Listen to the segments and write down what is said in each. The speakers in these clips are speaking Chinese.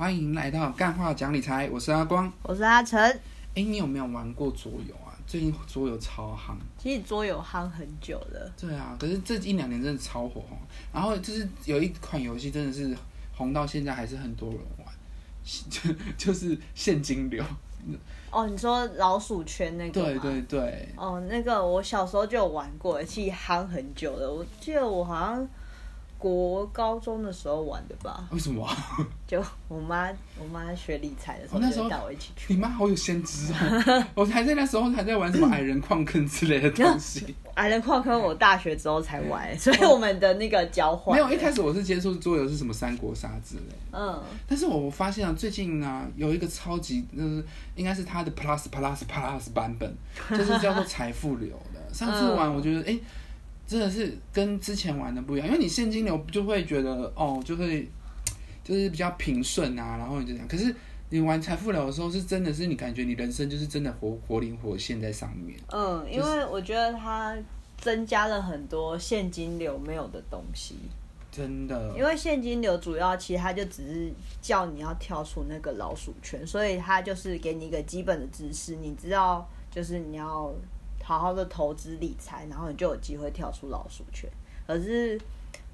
欢迎来到干话讲理财，我是阿光。我是阿成。哎，你有没有玩过桌游啊？最近桌游超夯。其实桌游夯很久了。对啊，可是这一两年真的超火红。然后就是有一款游戏真的是红到现在还是很多人玩，就就是现金流。哦，你说老鼠圈那个？对对对。哦，那个我小时候就有玩过，其实夯很久了。我记得我好像。国高中的时候玩的吧？为什么？就我妈，我妈学理财的时候，就带我一起去。你妈好有先知哦！我还在那时候还在玩什么矮人矿坑之类的东西。矮人矿坑我大学之后才玩，所以我们的那个交换。没有，一开始我是接触桌游是什么三国杀之类。嗯。但是我发现啊，最近呢有一个超级，就是应该是它的 Plus Plus Plus 版本，就是叫做财富流的。上次玩我觉得，哎。真的是跟之前玩的不一样，因为你现金流就会觉得哦，就会 就是比较平顺啊，然后你就这样。可是你玩财富流的时候，是真的是你感觉你人生就是真的活活灵活现在上面。嗯，因为我觉得它增加了很多现金流没有的东西。真的。因为现金流主要其实它就只是叫你要跳出那个老鼠圈，所以它就是给你一个基本的知识，你知道就是你要。好好的投资理财，然后你就有机会跳出老鼠圈。可是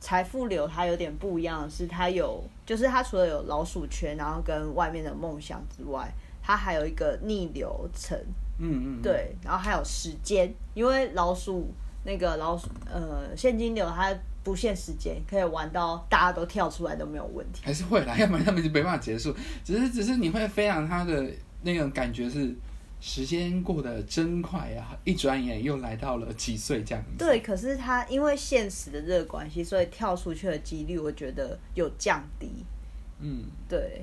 财富流它有点不一样是，它有就是它除了有老鼠圈，然后跟外面的梦想之外，它还有一个逆流层。嗯嗯。对，然后还有时间，因为老鼠那个老鼠呃现金流它不限时间，可以玩到大家都跳出来都没有问题。还是会啦，要不然他们就没办法结束。只是只是你会非常它的那种感觉是。时间过得真快呀！一转眼又来到了几岁这样子。对，可是他因为现实的这个关系，所以跳出去的几率，我觉得有降低。嗯，对。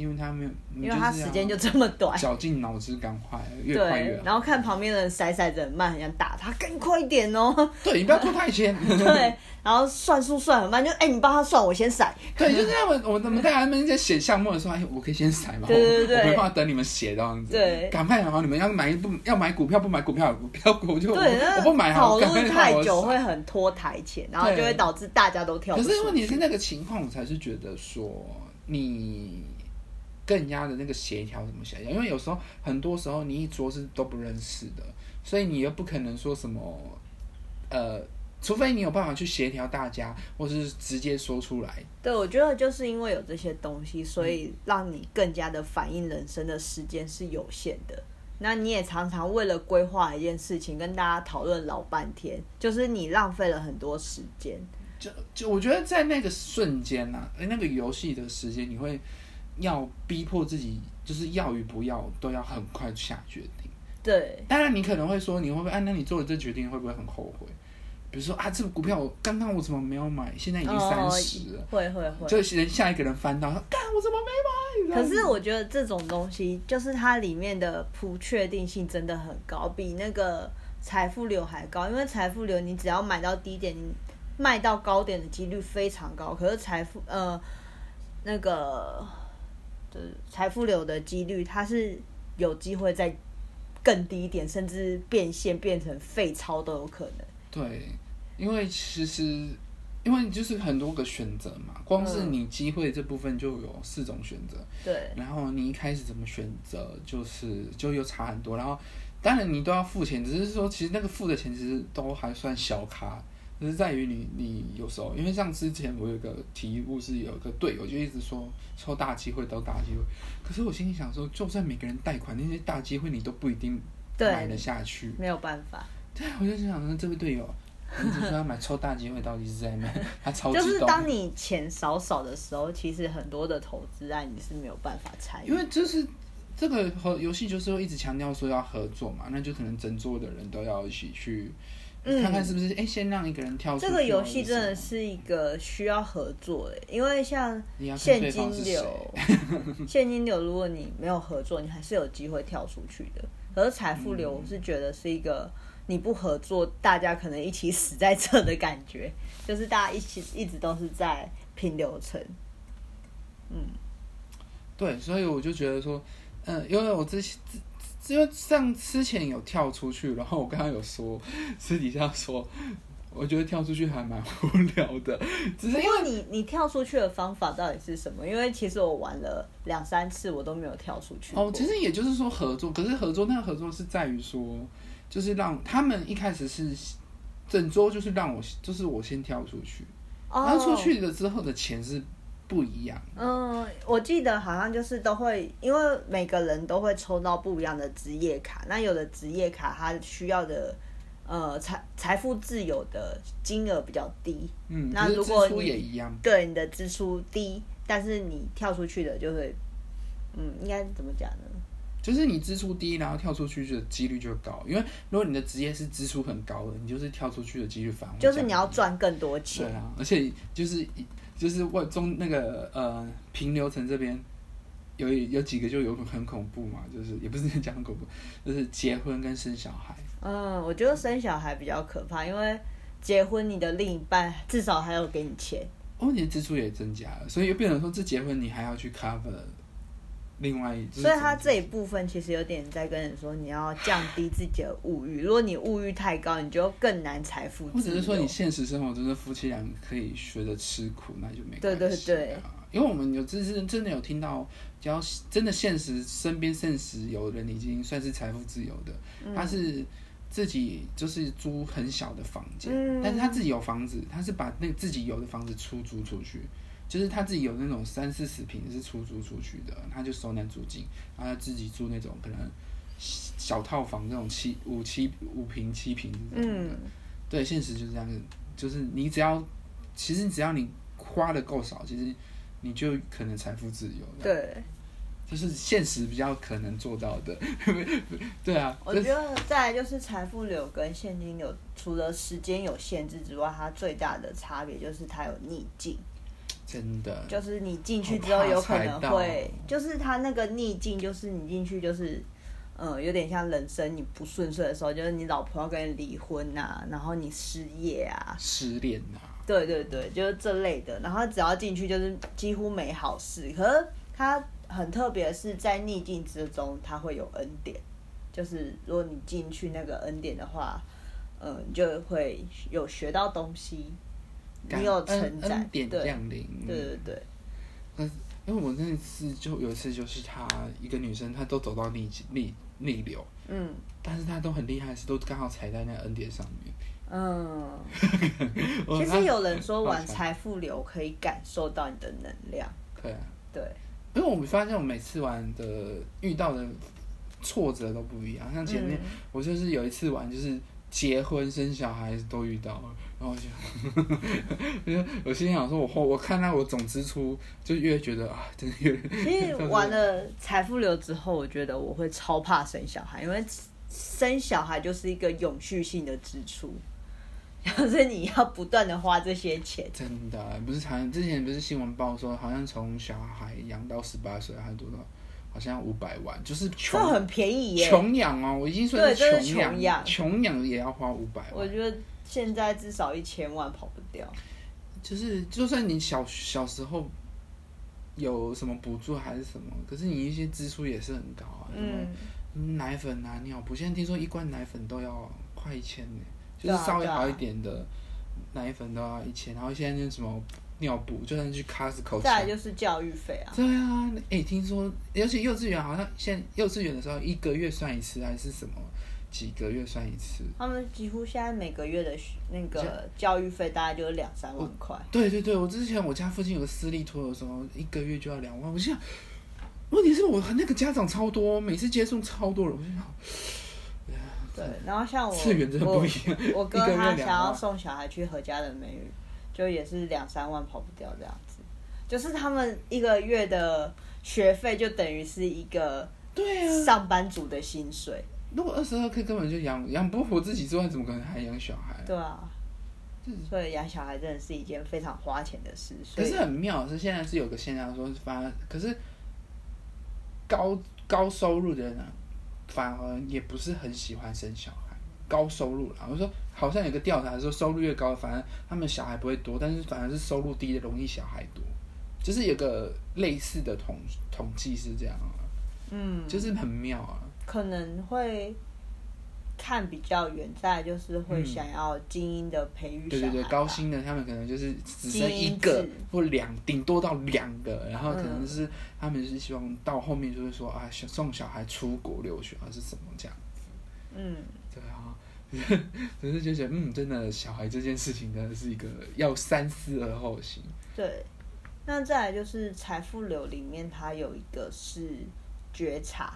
因为他没有，因为他时间就这么短，绞尽脑汁赶快，越快越好。然后看旁边的人甩骰子很慢，很想打他，更快一点哦。对，你不要拖太前。对，然后算数算很慢，就哎，你帮他算，我先甩。对，就是他们，我我们在他们在写项目的时候，哎，我可以先甩嘛。对对对。我没办法等你们写这样子。对。赶快好，你们要买不要买股票不买股票股票股就对，我不买好。讨论太久会很拖台前，然后就会导致大家都跳。可是问题是那个情况，我才是觉得说你。更加的那个协调怎么协调？因为有时候很多时候你一桌是都不认识的，所以你又不可能说什么，呃，除非你有办法去协调大家，或是直接说出来。对，我觉得就是因为有这些东西，所以让你更加的反映人生的时间是有限的。那你也常常为了规划一件事情跟大家讨论老半天，就是你浪费了很多时间。就就我觉得在那个瞬间呐，哎，那个游戏的时间，你会。要逼迫自己，就是要与不要都要很快下决定。对，当然你可能会说，你会不会？啊，那你做了这决定会不会很后悔？比如说啊，这个股票我刚刚我怎么没有买？现在已经三十了，会会会。就人下一个人翻到，干我怎么没买？可是我觉得这种东西，就是它里面的不确定性真的很高，比那个财富流还高。因为财富流，你只要买到低点，你卖到高点的几率非常高。可是财富呃，那个。的财富流的几率，它是有机会在更低一点，甚至变现变成废钞都有可能。对，因为其实因为就是很多个选择嘛，光是你机会这部分就有四种选择。对，然后你一开始怎么选择，就是就又差很多。然后当然你都要付钱，只是说其实那个付的钱其实都还算小卡。只是在于你，你有时候，因为像之前我有个题目是有一个队友就一直说抽大机会都大机会，可是我心里想说，就算每个人贷款那些大机会，你都不一定买得下去，没有办法。对，我就想说这位队友，你只说要买抽大机会，到底是在买？他超就是当你钱少少的时候，其实很多的投资案你是没有办法参与，因为就是这个和游戏就是会一直强调说要合作嘛，那就可能整桌的人都要一起去。看看是不是哎，先让一个人跳出。这个游戏真的是一个需要合作的，因为像现金流，现金流，如果你没有合作，你还是有机会跳出去的。可是财富流，我是觉得是一个你不合作，大家可能一起死在这的感觉，就是大家一起一直都是在拼流程。嗯，对，所以我就觉得说，嗯，因为我之前。因为上之前有跳出去，然后我刚刚有说私底下说，我觉得跳出去还蛮无聊的，只是因为你你跳出去的方法到底是什么？因为其实我玩了两三次，我都没有跳出去。哦，其实也就是说合作，可是合作那个合作是在于说，就是让他们一开始是整桌就是让我就是我先跳出去，然后出去了之后的钱是不一样。嗯，我记得好像就是都会，因为每个人都会抽到不一样的职业卡，那有的职业卡它需要的。呃，财财富自由的金额比较低，嗯，那如果也一样，对你的支出低，但是你跳出去的就会，嗯，应该怎么讲呢？就是你支出低，然后跳出去的几率就高，因为如果你的职业是支出很高的，你就是跳出去的几率反而就是你要赚更多钱，对啊，而且就是就是外中那个呃平流层这边。有有几个就有很恐怖嘛，就是也不是讲很恐怖，就是结婚跟生小孩。嗯，我觉得生小孩比较可怕，因为结婚你的另一半至少还要给你钱，哦，你的支出也增加了，所以又变成说这结婚你还要去 cover。另外，所以他这一部分其实有点在跟人说，你要降低自己的物欲。如果你物欲太高，你就更难财富。或者是说，你现实生活中的夫妻俩可以学着吃苦，那就没对对对。因为我们有真是真的有听到，只要真的现实身边现实有人已经算是财富自由的，他是自己就是租很小的房间，但是他自己有房子，他是把那自己有的房子出租出去。就是他自己有那种三四十平是出租出去的，他就收那租金，然后自己住那种可能小套房，那种七五七五平七平这种的。对，现实就是这样子，就是你只要，其实只要你花的够少，其实你就可能财富自由。对，就是现实比较可能做到的。对啊，我觉得再来就是财富流跟现金流，除了时间有限制之外，它最大的差别就是它有逆境。真的，就是你进去之后有可能会，就是他那个逆境，就是你进去就是，嗯，有点像人生你不顺遂的时候，就是你老婆要跟你离婚呐，然后你失业啊，失恋呐，对对对，就是这类的。然后只要进去就是几乎没好事，可是他很特别，是在逆境之中他会有恩典，就是如果你进去那个恩典的话，嗯，就会有学到东西。你有成长，点降临，对对对。那因为我那次就有一次，就是她一个女生，她都走到逆逆逆流，嗯，但是她都很厉害，是都刚好踩在那个恩典上面。嗯，其实有人说 玩财富流可以感受到你的能量。对啊，对，因为我们发现我每次玩的遇到的挫折都不一样，像前面我就是有一次玩，就是结婚生小孩都遇到了。然后就，因为我心想说，我后我看到我总支出，就越觉得啊，真的越。因为玩了财富流之后，我觉得我会超怕生小孩，因为生小孩就是一个永续性的支出，就是你要不断的花这些钱。真的，不是常之前不是新闻报说，好像从小孩养到十八岁还多少，好像五百万，就是穷很便宜耶，穷养哦，我已经算是穷养，穷养也要花五百万。我觉得。现在至少一千万跑不掉，就是就算你小小时候有什么补助还是什么，可是你一些支出也是很高啊，什么奶粉啊、尿布，现在听说一罐奶粉都要快一千呢，就是稍微好一点的奶粉都要一千，然后现在那什么尿布，就算去 Costco，再来就是教育费啊，对啊，哎，听说尤其幼稚园好像现在幼稚园的时候一个月算一次还是什么？几个月算一次？他们几乎现在每个月的那个教育费大概就是两三万块。对对对，我之前我家附近有个私立托的时候，一个月就要两万。我想，问题是我那个家长超多，每次接送超多人。我就想，对，然后像我，次元真的不一样。我哥他想要送小孩去何家的美语，就也是两三万跑不掉这样子。就是他们一个月的学费就等于是一个对啊上班族的薪水。如果二十二 k 根本就养养不活自己之外，怎么可能还养小孩？对啊，所以养小孩真的是一件非常花钱的事。可是很妙是现在是有个现象说，反而可是高高收入的人反而也不是很喜欢生小孩。高收入啦，我说好像有个调查说，收入越高，反而他们小孩不会多，但是反而是收入低的容易小孩多，就是有个类似的统统计是这样啊。嗯，就是很妙啊。可能会看比较远，再就是会想要精英的培育。对对对，高薪的他们可能就是只生一个或两，顶多到两个，然后可能是他们是希望到后面就是说啊，送小孩出国留学还是什么这样子。嗯，只是就觉得嗯，真的小孩这件事情真的是一个要三思而后行。对，那再来就是财富流里面，它有一个是觉察。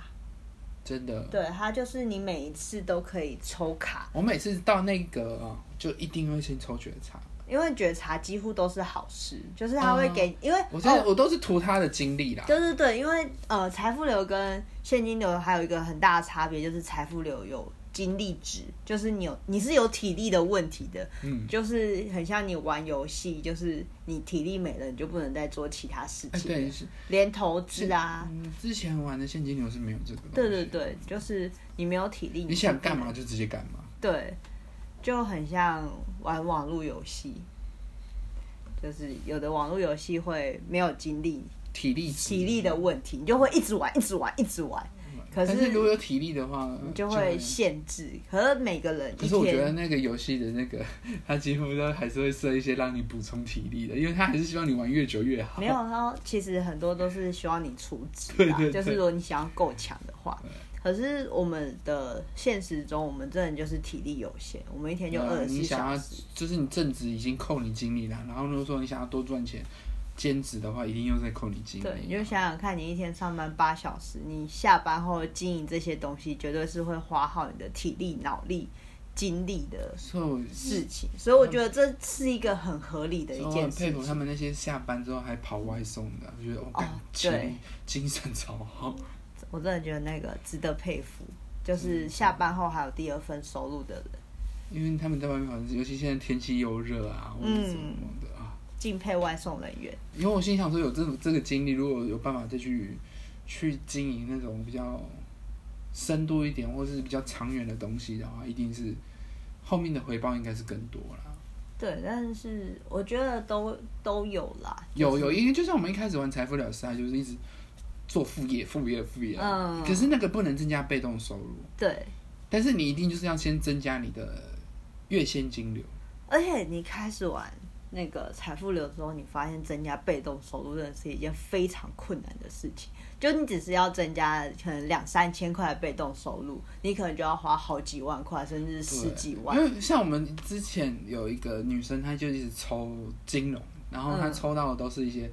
真的，对它就是你每一次都可以抽卡。我每次到那个就一定会先抽觉察，因为觉察几乎都是好事，就是他会给，因为我我都是图他的经历啦。对对对，因为呃，财富流跟现金流还有一个很大的差别，就是财富流有。精力值就是你有你是有体力的问题的，嗯，就是很像你玩游戏，就是你体力没了，你就不能再做其他事情。对，是连投资啊。之前玩的现金流是没有这个。对对对，就是你没有体力，你想干嘛就直接干嘛。对，就很像玩网络游戏，就是有的网络游戏会没有精力、体力、体力的问题，你就会一直玩、一直玩、一直玩。可是如果有体力的话，你就会限制。可是每个人，可是我觉得那个游戏的那个，他几乎都还是会设一些让你补充体力的，因为他还是希望你玩越久越好。没有，他其实很多都是希望你出值，就是如果你想要够强的话。可是我们的现实中，我们真的就是体力有限，我们一天就二十四小时。就是你正职已经扣你精力了，然后如果说你想要多赚钱。兼职的话，一定又在扣你精力。对，你就想想看，你一天上班八小时，你下班后经营这些东西，绝对是会花耗你的体力、脑力、精力的事情。所以我觉得这是一个很合理的一件事。我很佩服他们那些下班之后还跑外送的，我觉得哦，对，精神超好。我真的觉得那个值得佩服，就是下班后还有第二份收入的人。因为他们在外面，尤其现在天气又热啊，或者什么的。敬佩外送人员，因为我心想说，有这种这个经历，如果有办法再去去经营那种比较深度一点，或是比较长远的东西的话，一定是后面的回报应该是更多啦。对，但是我觉得都都有啦。有有，因为就像我们一开始玩财富了事，就是一直做副业、副业、副业。嗯。可是那个不能增加被动收入。对。但是你一定就是要先增加你的月现金流。而且你开始玩。那个财富流之后，你发现增加被动收入真的是一件非常困难的事情。就你只是要增加可能两三千块的被动收入，你可能就要花好几万块，甚至十几万。因为像我们之前有一个女生，她就一直抽金融，然后她抽到的都是一些。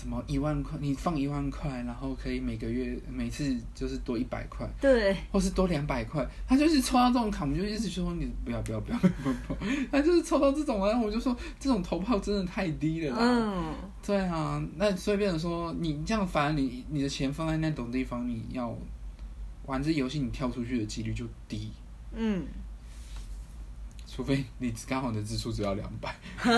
什么一万块？你放一万块，然后可以每个月每次就是多一百块，对，或是多两百块。他就是抽到这种卡，我们就一直说你不要不要不要不要不要。他就是抽到这种，然后我就说这种投炮真的太低了。嗯，对啊，那所以变成说你这样，反而你你的钱放在那种地方，你要玩这游戏，你跳出去的几率就低。嗯。除非你刚好的支出只要两百，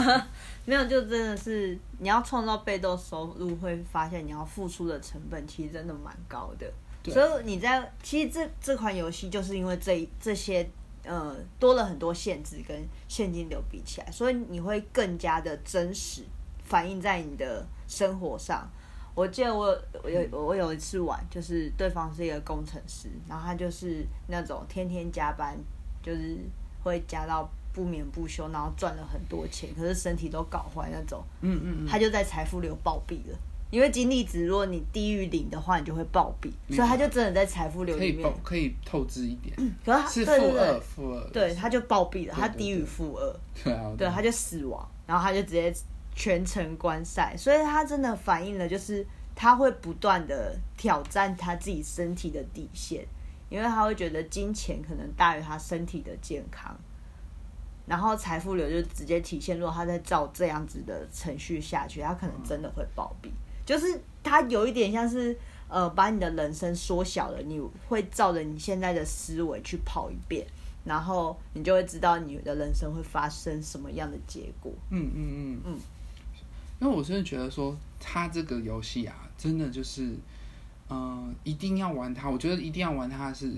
没有就真的是你要创造被动收入，会发现你要付出的成本其实真的蛮高的。所以你在其实这这款游戏就是因为这这些呃多了很多限制跟现金流比起来，所以你会更加的真实反映在你的生活上。我记得我我有我有一次玩，就是对方是一个工程师，然后他就是那种天天加班，就是。会加到不眠不休，然后赚了很多钱，可是身体都搞坏那种。嗯嗯嗯，他就在财富流暴毙了，因为金粒子如果你低于零的话，你就会暴毙，所以他就真的在财富流里面可以透支一点。可是是负二，负二，对，他就暴毙了，他低于负二，对啊，对，他就死亡，然后他就直接全程观赛，所以他真的反映了就是他会不断的挑战他自己身体的底线。因为他会觉得金钱可能大于他身体的健康，然后财富流就直接体现，如果他在照这样子的程序下去，他可能真的会暴毙。就是他有一点像是呃，把你的人生缩小了，你会照着你现在的思维去跑一遍，然后你就会知道你的人生会发生什么样的结果。嗯嗯嗯嗯。因为我真的觉得说，他这个游戏啊，真的就是。嗯，一定要玩它。我觉得一定要玩它是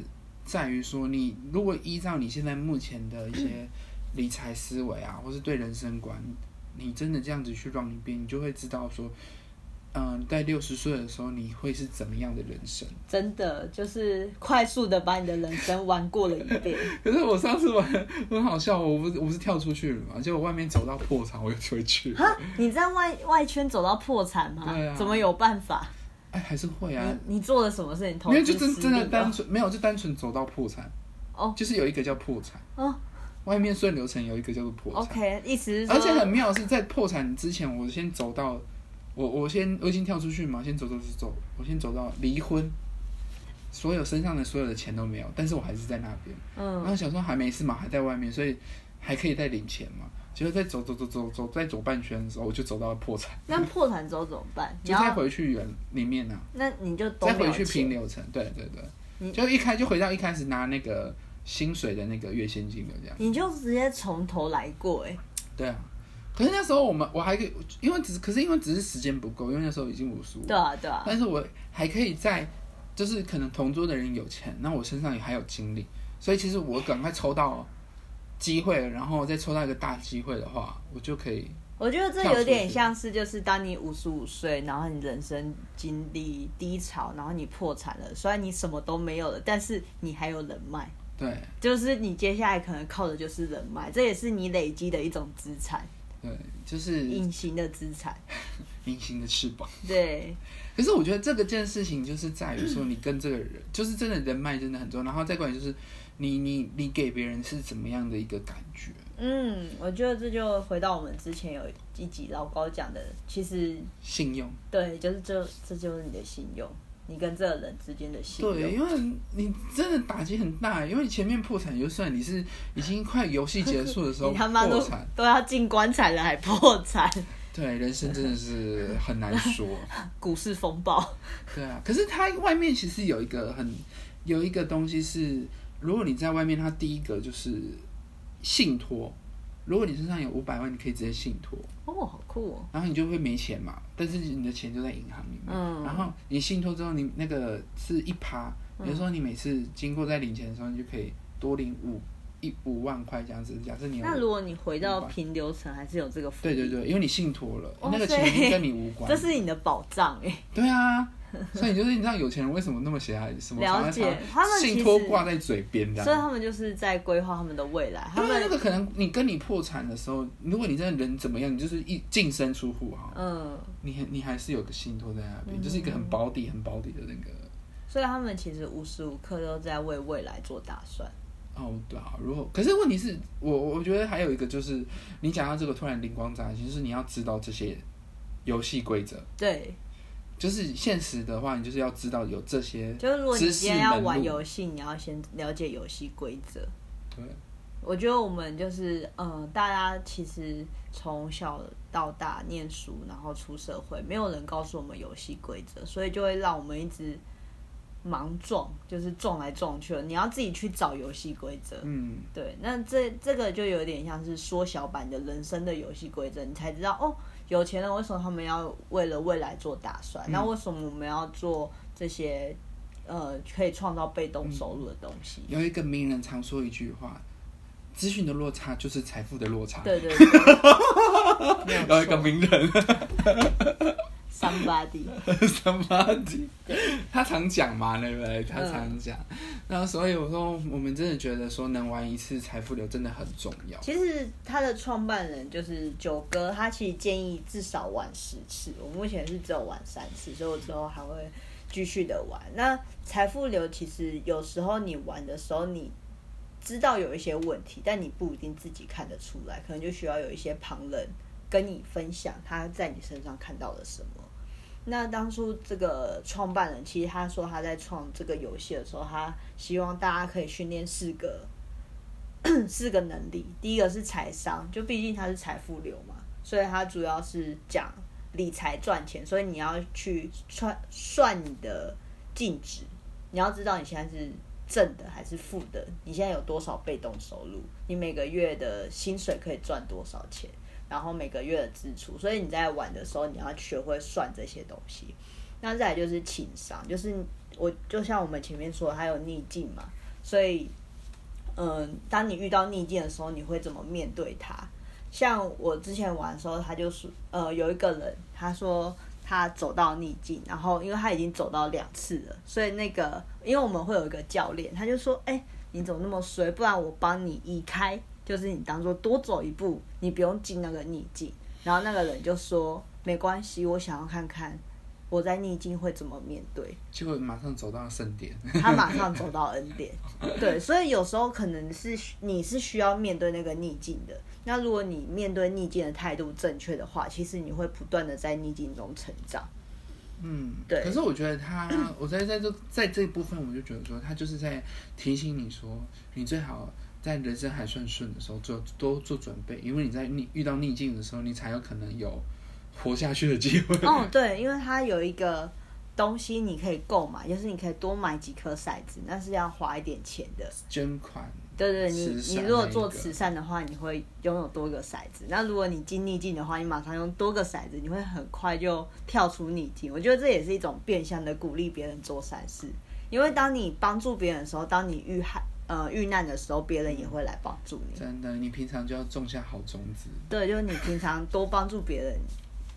在于说，你如果依照你现在目前的一些理财思维啊，或是对人生观，你真的这样子去让一遍，你就会知道说，嗯，在六十岁的时候，你会是怎么样的人生？真的就是快速的把你的人生玩过了一遍。可是我上次玩很好笑，我不是我不是跳出去了嘛，结果外面走到破产，我又回去。哈，你在外外圈走到破产吗？对啊。怎么有办法？哎，还是会啊。你做了什么事情？没有，就真真的单纯没有，就单纯走到破产。哦。就是有一个叫破产。哦。外面顺流程有一个叫做破产。OK，意思是。而且很妙是在破产之前，我先走到。我我先我已经跳出去嘛，先走走走走，我先走到离婚，所有身上的所有的钱都没有，但是我还是在那边，嗯，然后想说还没事嘛，还在外面，所以还可以再领钱嘛。结果在走走走走走在走半圈的时候，我就走到了破产。那破产之后怎么办？就再回去原里面呢？那你就再回去平流程，对对对，就一开就回到一开始拿那个薪水的那个月现金流这样。你就直接从头来过哎。对啊。可是那时候我们我还可以，因为只可是因为只是时间不够，因为那时候已经五十五。对啊对啊。但是我还可以在，就是可能同桌的人有钱，那我身上也还有精力，所以其实我赶快抽到机会，然后再抽到一个大机会的话，我就可以。我觉得这有点像是，就是当你五十五岁，然后你人生经历低潮，然后你破产了，虽然你什么都没有了，但是你还有人脉。对。就是你接下来可能靠的就是人脉，这也是你累积的一种资产。对，就是隐形的资产，隐形的翅膀。对，可是我觉得这个件事情就是在于说，你跟这个人，就是真的人脉真的很重要。然后再过来就是，你你你给别人是怎么样的一个感觉？嗯，我觉得这就回到我们之前有一集老高讲的，其实信用。对，就是这这就是你的信用。你跟这个人之间的信用对，因为你真的打击很大，因为前面破产就算，你是已经快游戏结束的时候 破产，都要进棺材了还破产。对，人生真的是很难说。股市风暴。对啊，可是它外面其实有一个很有一个东西是，如果你在外面，它第一个就是信托。如果你身上有五百万，你可以直接信托。哦，好酷哦！然后你就会没钱嘛，但是你的钱就在银行里面。嗯。然后你信托之后，你那个是一趴，比如说你每次经过在领钱的时候，你就可以多领五一五万块这样子。假设你那如果你回到平流层，还是有这个对对对，因为你信托了，那个钱跟你无关。这是你的保障哎。对啊。所以就是你知道有钱人为什么那么喜爱什么？了解，他们信托挂在嘴边，所以他们就是在规划他们的未来。他们那个可能你跟你破产的时候，如果你真的人怎么样，你就是一净身出户哈，嗯，你你还是有个信托在那边，就是一个很保底、很保底的那个。所以他们其实无时无刻都在为未来做打算。哦，对啊，如果可是问题是我我觉得还有一个就是你讲到这个突然灵光乍现，就是你要知道这些游戏规则。对。就是现实的话，你就是要知道有这些。就是如果你今天要玩游戏，你要先了解游戏规则。对，我觉得我们就是，嗯，大家其实从小到大念书，然后出社会，没有人告诉我们游戏规则，所以就会让我们一直盲撞，就是撞来撞去了。你要自己去找游戏规则。嗯，对。那这这个就有点像是缩小版的人生的游戏规则，你才知道哦。有钱人为什么他们要为了未来做打算？那为什么我们要做这些呃可以创造被动收入的东西？有一个名人常说一句话：资讯的落差就是财富的落差。对对对，有一个名人。Somebody，Somebody，他常讲嘛，对不对？他常讲，那所以我说，我们真的觉得说，能玩一次财富流真的很重要。其实他的创办人就是九哥，他其实建议至少玩十次。我目前是只有玩三次，所以我之后还会继续的玩。那财富流其实有时候你玩的时候，你知道有一些问题，但你不一定自己看得出来，可能就需要有一些旁人跟你分享他在你身上看到了什么。那当初这个创办人其实他说他在创这个游戏的时候，他希望大家可以训练四个 四个能力。第一个是财商，就毕竟他是财富流嘛，所以他主要是讲理财赚钱。所以你要去算算你的净值，你要知道你现在是正的还是负的，你现在有多少被动收入，你每个月的薪水可以赚多少钱。然后每个月的支出，所以你在玩的时候，你要学会算这些东西。那再来就是情商，就是我就像我们前面说，还有逆境嘛。所以，嗯，当你遇到逆境的时候，你会怎么面对它？像我之前玩的时候，他就是呃，有一个人他说他走到逆境，然后因为他已经走到两次了，所以那个因为我们会有一个教练，他就说：“哎，你怎么那么衰？不然我帮你移开，就是你当做多走一步，你不用进那个逆境。”然后那个人就说：“没关系，我想要看看。”我在逆境会怎么面对？结果马上走到圣殿，他马上走到恩典。对，所以有时候可能是你是需要面对那个逆境的。那如果你面对逆境的态度正确的话，其实你会不断的在逆境中成长。嗯，对。可是我觉得他，我在在这在这一部分，我就觉得说，他就是在提醒你说，你最好在人生还算顺的时候做多做准备，因为你在逆遇到逆境的时候，你才有可能有。活下去的机会。哦，对，因为它有一个东西你可以购买，就是你可以多买几颗骰子，那是要花一点钱的。捐款。对对，你你如果做慈善的话，你会拥有多个骰子。那如果你进逆境的话，你马上用多个骰子，你会很快就跳出逆境。我觉得这也是一种变相的鼓励别人做善事，因为当你帮助别人的时候，当你遇害呃遇难的时候，别人也会来帮助你。真的，你平常就要种下好种子。对，就是你平常多帮助别人。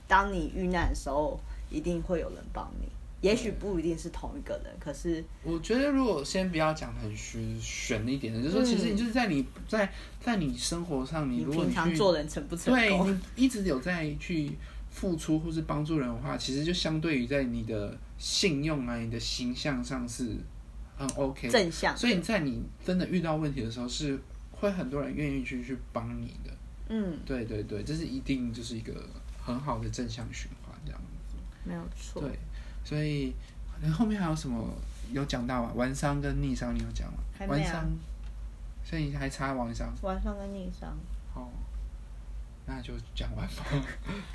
当你遇难的时候，一定会有人帮你。也许不一定是同一个人，可是我觉得，如果先不要讲很玄玄一点的，就是说，其实你就是在你在在你生活上，你如果平常做人成不成对你一直有在去付出或是帮助人的话，其实就相对于在你的信用啊、你的形象上是很 OK 正向。所以你在你真的遇到问题的时候，是会很多人愿意去去帮你的。嗯，对对对，这是一定就是一个。很好的正向循环，这样子没有错。对，所以后面还有什么有讲到啊？完商跟逆商你有讲吗？完商，所以你还差完商。完商跟逆商。哦，那就讲完吧。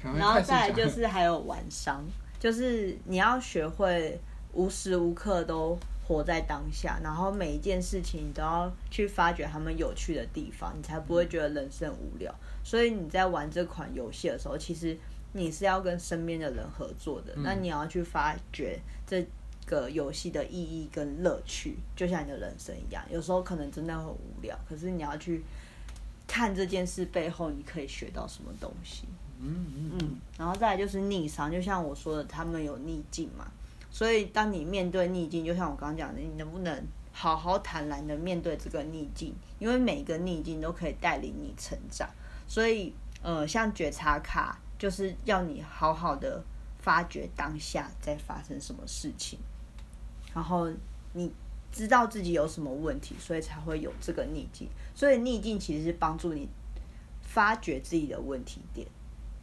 然后再来就是还有完商，就是你要学会无时无刻都活在当下，然后每一件事情你都要去发掘他们有趣的地方，你才不会觉得人生无聊。所以你在玩这款游戏的时候，其实你是要跟身边的人合作的。那你要去发掘这个游戏的意义跟乐趣，就像你的人生一样。有时候可能真的很无聊，可是你要去看这件事背后你可以学到什么东西。嗯嗯嗯。然后再来就是逆商，就像我说的，他们有逆境嘛。所以当你面对逆境，就像我刚刚讲的，你能不能好好坦然的面对这个逆境？因为每一个逆境都可以带领你成长。所以，呃，像觉察卡，就是要你好好的发掘当下在发生什么事情，然后你知道自己有什么问题，所以才会有这个逆境。所以逆境其实是帮助你发掘自己的问题点。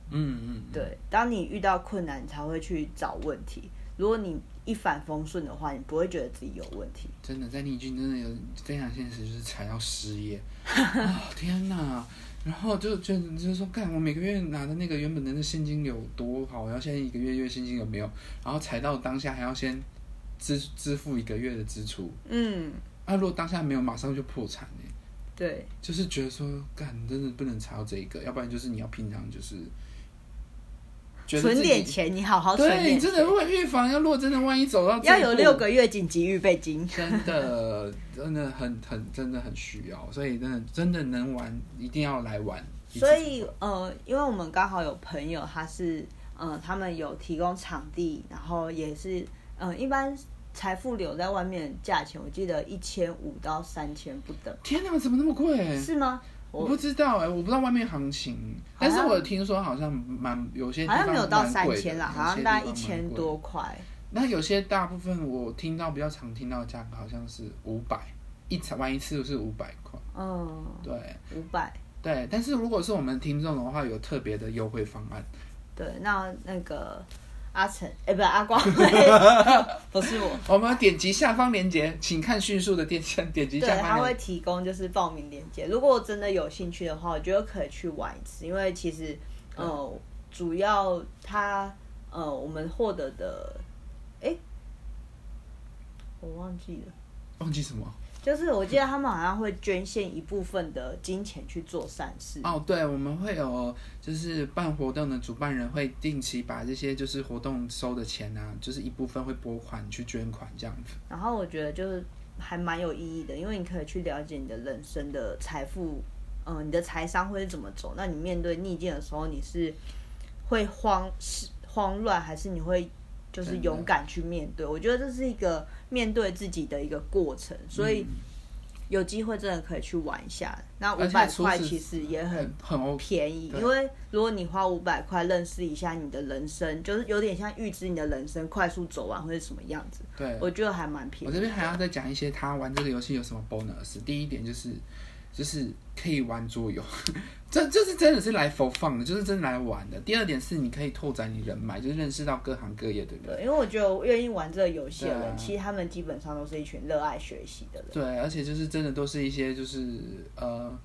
嗯嗯，对。当你遇到困难，你才会去找问题。如果你一帆风顺的话，你不会觉得自己有问题。真的，在逆境真的有非常现实，就是踩到失业。啊，天哪！然后就就就是说，干我每个月拿的那个原本的那现金有多好，然后现在一个月月现金有没有？然后踩到当下还要先支支付一个月的支出。嗯。啊，如果当下没有，马上就破产哎。对。就是觉得说，干真的不能踩到这个，要不然就是你要平常就是。存点钱，你好好存点。对，你真的会预防。要如果真的万一走到要有六个月紧急预备金，真的真的很很真的很需要。所以真的真的能玩，一定要来玩。所以呃，因为我们刚好有朋友，他是呃，他们有提供场地，然后也是呃，一般财富留在外面价钱，我记得一千五到三千不等。天哪，怎么那么贵？是吗？我不知道哎，我不知道外面行情，但是我听说好像蛮有些好像没有到三千啦，好像大概一千多块。那有些大部分我听到比较常听到的价格好像是五百一场玩一次是五百块。嗯，对，五百。对，但是如果是我们听众的话，有特别的优惠方案。对，那那个。阿成，哎，不是阿光，不是我。我们点击下方链接，请看迅速的点点击下方。对，他会提供就是报名链接。如果真的有兴趣的话，我觉得可以去玩一次，因为其实，呃，主要他，呃，我们获得的，哎，我忘记了，忘记什么？就是我记得他们好像会捐献一部分的金钱去做善事。哦，对，我们会有就是办活动的主办人会定期把这些就是活动收的钱啊，就是一部分会拨款去捐款这样子。然后我觉得就是还蛮有意义的，因为你可以去了解你的人生的财富，嗯，你的财商会是怎么走。那你面对逆境的时候，你是会慌是。慌乱，还是你会就是勇敢去面对？我觉得这是一个面对自己的一个过程，所以。有机会真的可以去玩一下，那五百块其实也很很便宜，因为如果你花五百块认识一下你的人生，就是有点像预知你的人生快速走完会是什么样子。对，我觉得还蛮便宜。我这边还要再讲一些他玩这个游戏有什么 bonus。第一点就是。就是可以玩桌游，这这是真的是来 for fun 的，就是真的来玩的。第二点是你可以拓展你人脉，就是认识到各行各业的人。对，因为我觉得愿意玩这个游戏的人，其实他们基本上都是一群热爱学习的人。对，而且就是真的都是一些就是呃。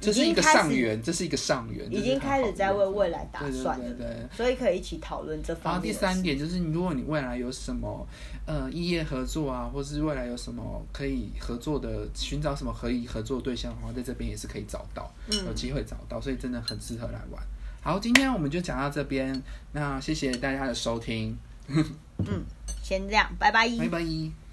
这是一个上缘，这是一个上缘，已经开始在为未来打算了，对对对，所以可以一起讨论这方面。然后第三点就是，如果你未来有什么呃异业合作啊，或是未来有什么可以合作的，寻找什么可以合作对象的话，在这边也是可以找到，有机会找到，所以真的很适合来玩。好，今天我们就讲到这边，那谢谢大家的收听。嗯，先这样，拜拜。拜拜。